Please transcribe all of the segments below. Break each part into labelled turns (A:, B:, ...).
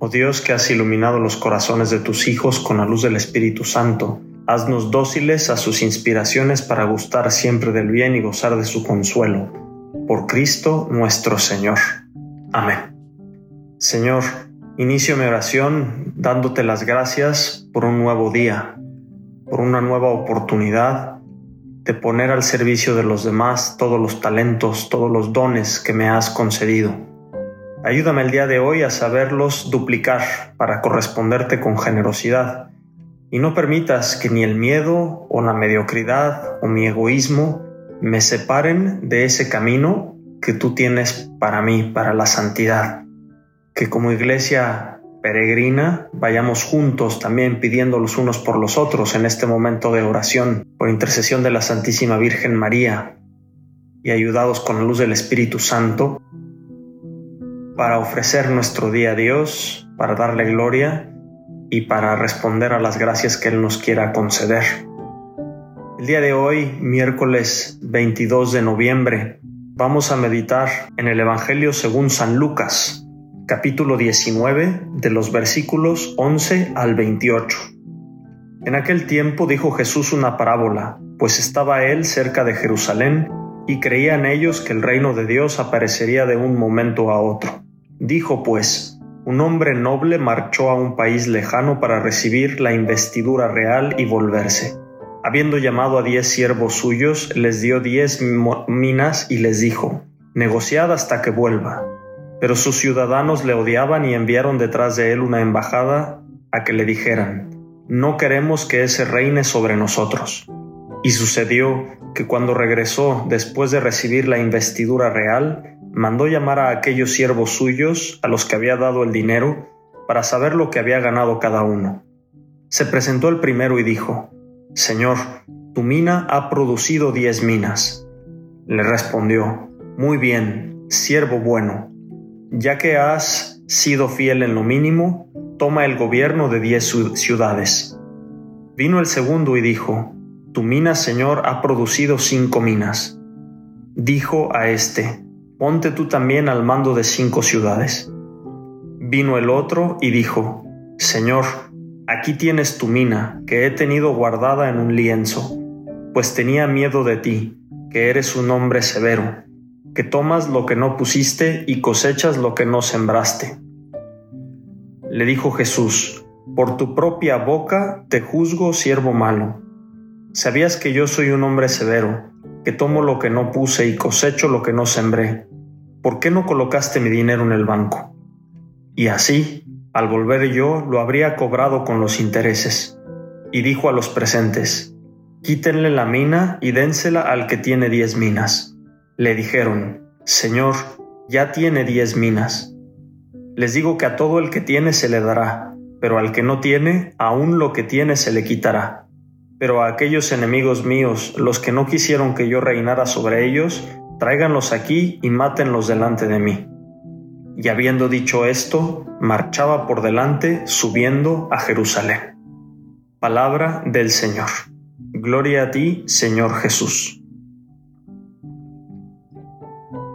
A: Oh Dios que has iluminado los corazones de tus hijos con la luz del Espíritu Santo, haznos dóciles a sus inspiraciones para gustar siempre del bien y gozar de su consuelo. Por Cristo nuestro Señor. Amén. Señor, inicio mi oración dándote las gracias por un nuevo día, por una nueva oportunidad de poner al servicio de los demás todos los talentos, todos los dones que me has concedido. Ayúdame el día de hoy a saberlos duplicar para corresponderte con generosidad y no permitas que ni el miedo o la mediocridad o mi egoísmo me separen de ese camino que tú tienes para mí, para la santidad. Que como iglesia peregrina vayamos juntos también pidiendo los unos por los otros en este momento de oración por intercesión de la Santísima Virgen María y ayudados con la luz del Espíritu Santo para ofrecer nuestro día a Dios, para darle gloria y para responder a las gracias que Él nos quiera conceder. El día de hoy, miércoles 22 de noviembre, vamos a meditar en el Evangelio según San Lucas, capítulo 19, de los versículos 11 al 28. En aquel tiempo dijo Jesús una parábola, pues estaba él cerca de Jerusalén y creían ellos que el reino de Dios aparecería de un momento a otro. Dijo pues, un hombre noble marchó a un país lejano para recibir la investidura real y volverse. Habiendo llamado a diez siervos suyos, les dio diez minas y les dijo, negociad hasta que vuelva. Pero sus ciudadanos le odiaban y enviaron detrás de él una embajada a que le dijeran, no queremos que ese reine sobre nosotros. Y sucedió que cuando regresó después de recibir la investidura real, mandó llamar a aquellos siervos suyos a los que había dado el dinero para saber lo que había ganado cada uno. Se presentó el primero y dijo, Señor, tu mina ha producido diez minas. Le respondió, Muy bien, siervo bueno, ya que has sido fiel en lo mínimo, toma el gobierno de diez ciudades. Vino el segundo y dijo, Tu mina, Señor, ha producido cinco minas. Dijo a éste, ponte tú también al mando de cinco ciudades. Vino el otro y dijo, Señor, aquí tienes tu mina, que he tenido guardada en un lienzo, pues tenía miedo de ti, que eres un hombre severo, que tomas lo que no pusiste y cosechas lo que no sembraste. Le dijo Jesús, por tu propia boca te juzgo siervo malo. ¿Sabías que yo soy un hombre severo, que tomo lo que no puse y cosecho lo que no sembré? ¿Por qué no colocaste mi dinero en el banco? Y así, al volver yo, lo habría cobrado con los intereses. Y dijo a los presentes, quítenle la mina y dénsela al que tiene diez minas. Le dijeron, Señor, ya tiene diez minas. Les digo que a todo el que tiene se le dará, pero al que no tiene, aún lo que tiene se le quitará. Pero a aquellos enemigos míos, los que no quisieron que yo reinara sobre ellos, tráiganlos aquí y mátenlos delante de mí. Y habiendo dicho esto, marchaba por delante subiendo a Jerusalén. Palabra del Señor. Gloria a ti, Señor Jesús.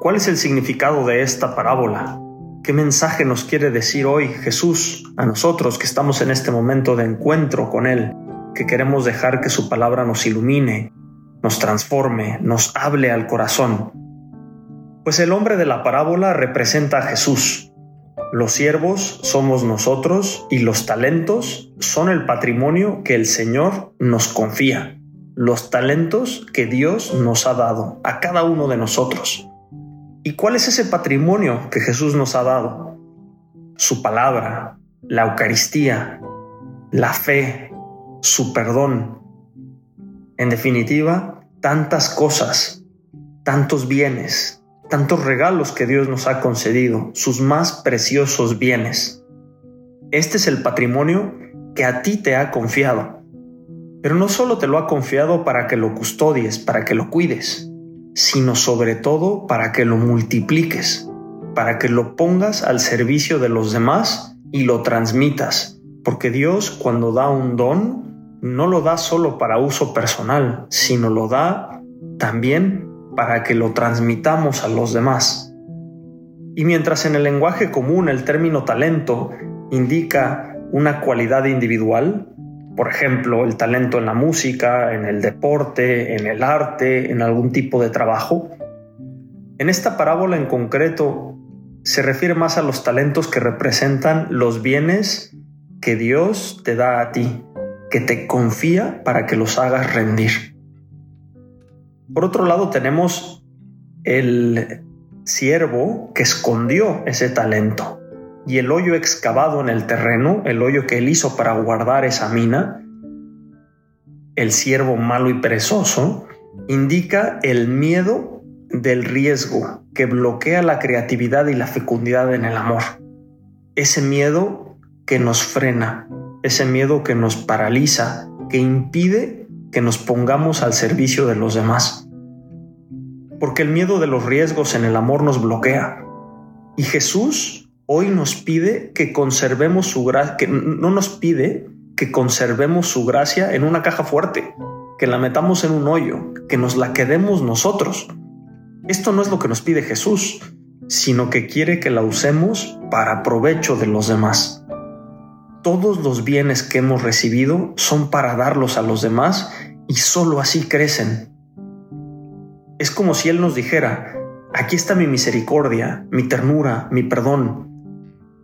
A: ¿Cuál es el significado de esta parábola? ¿Qué mensaje nos quiere decir hoy Jesús a nosotros que estamos en este momento de encuentro con Él, que queremos dejar que su palabra nos ilumine nos transforme, nos hable al corazón. Pues el hombre de la parábola representa a Jesús. Los siervos somos nosotros y los talentos son el patrimonio que el Señor nos confía, los talentos que Dios nos ha dado a cada uno de nosotros. ¿Y cuál es ese patrimonio que Jesús nos ha dado? Su palabra, la Eucaristía, la fe, su perdón. En definitiva, tantas cosas, tantos bienes, tantos regalos que Dios nos ha concedido, sus más preciosos bienes. Este es el patrimonio que a ti te ha confiado. Pero no solo te lo ha confiado para que lo custodies, para que lo cuides, sino sobre todo para que lo multipliques, para que lo pongas al servicio de los demás y lo transmitas. Porque Dios cuando da un don, no lo da solo para uso personal, sino lo da también para que lo transmitamos a los demás. Y mientras en el lenguaje común el término talento indica una cualidad individual, por ejemplo, el talento en la música, en el deporte, en el arte, en algún tipo de trabajo, en esta parábola en concreto se refiere más a los talentos que representan los bienes que Dios te da a ti, que te confía para que los hagas rendir. Por otro lado tenemos el siervo que escondió ese talento y el hoyo excavado en el terreno, el hoyo que él hizo para guardar esa mina, el siervo malo y perezoso, indica el miedo del riesgo que bloquea la creatividad y la fecundidad en el amor. Ese miedo que nos frena, ese miedo que nos paraliza, que impide que nos pongamos al servicio de los demás. Porque el miedo de los riesgos en el amor nos bloquea. Y Jesús hoy nos pide que conservemos su gracia, que no nos pide que conservemos su gracia en una caja fuerte, que la metamos en un hoyo, que nos la quedemos nosotros. Esto no es lo que nos pide Jesús, sino que quiere que la usemos para provecho de los demás. Todos los bienes que hemos recibido son para darlos a los demás y sólo así crecen. Es como si Él nos dijera, aquí está mi misericordia, mi ternura, mi perdón,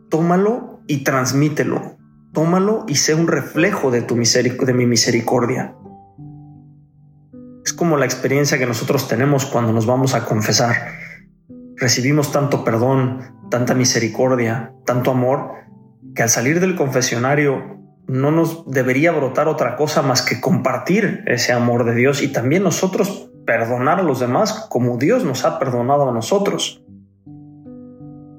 A: tómalo y transmítelo. Tómalo y sé un reflejo de, tu de mi misericordia. Es como la experiencia que nosotros tenemos cuando nos vamos a confesar. Recibimos tanto perdón, tanta misericordia, tanto amor, que al salir del confesionario no nos debería brotar otra cosa más que compartir ese amor de Dios y también nosotros perdonar a los demás como Dios nos ha perdonado a nosotros.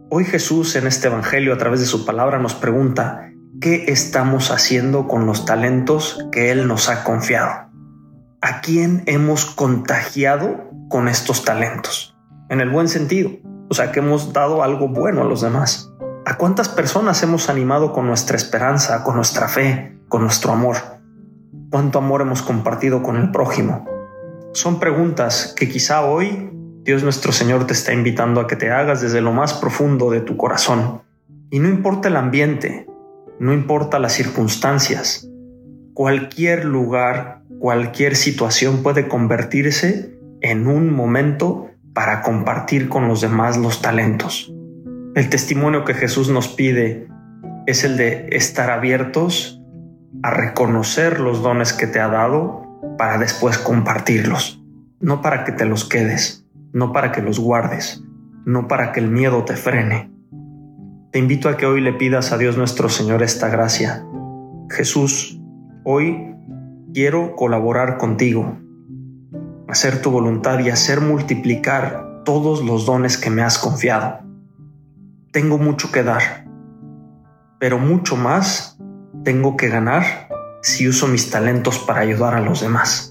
A: Hoy Jesús en este Evangelio a través de su palabra nos pregunta, ¿qué estamos haciendo con los talentos que Él nos ha confiado? ¿A quién hemos contagiado con estos talentos? En el buen sentido, o sea, que hemos dado algo bueno a los demás. ¿A cuántas personas hemos animado con nuestra esperanza, con nuestra fe, con nuestro amor? ¿Cuánto amor hemos compartido con el prójimo? Son preguntas que quizá hoy Dios nuestro Señor te está invitando a que te hagas desde lo más profundo de tu corazón. Y no importa el ambiente, no importa las circunstancias, cualquier lugar, cualquier situación puede convertirse en un momento para compartir con los demás los talentos. El testimonio que Jesús nos pide es el de estar abiertos a reconocer los dones que te ha dado para después compartirlos, no para que te los quedes no para que los guardes, no para que el miedo te frene. Te invito a que hoy le pidas a Dios nuestro Señor esta gracia. Jesús, hoy quiero colaborar contigo, hacer tu voluntad y hacer multiplicar todos los dones que me has confiado. Tengo mucho que dar, pero mucho más tengo que ganar si uso mis talentos para ayudar a los demás.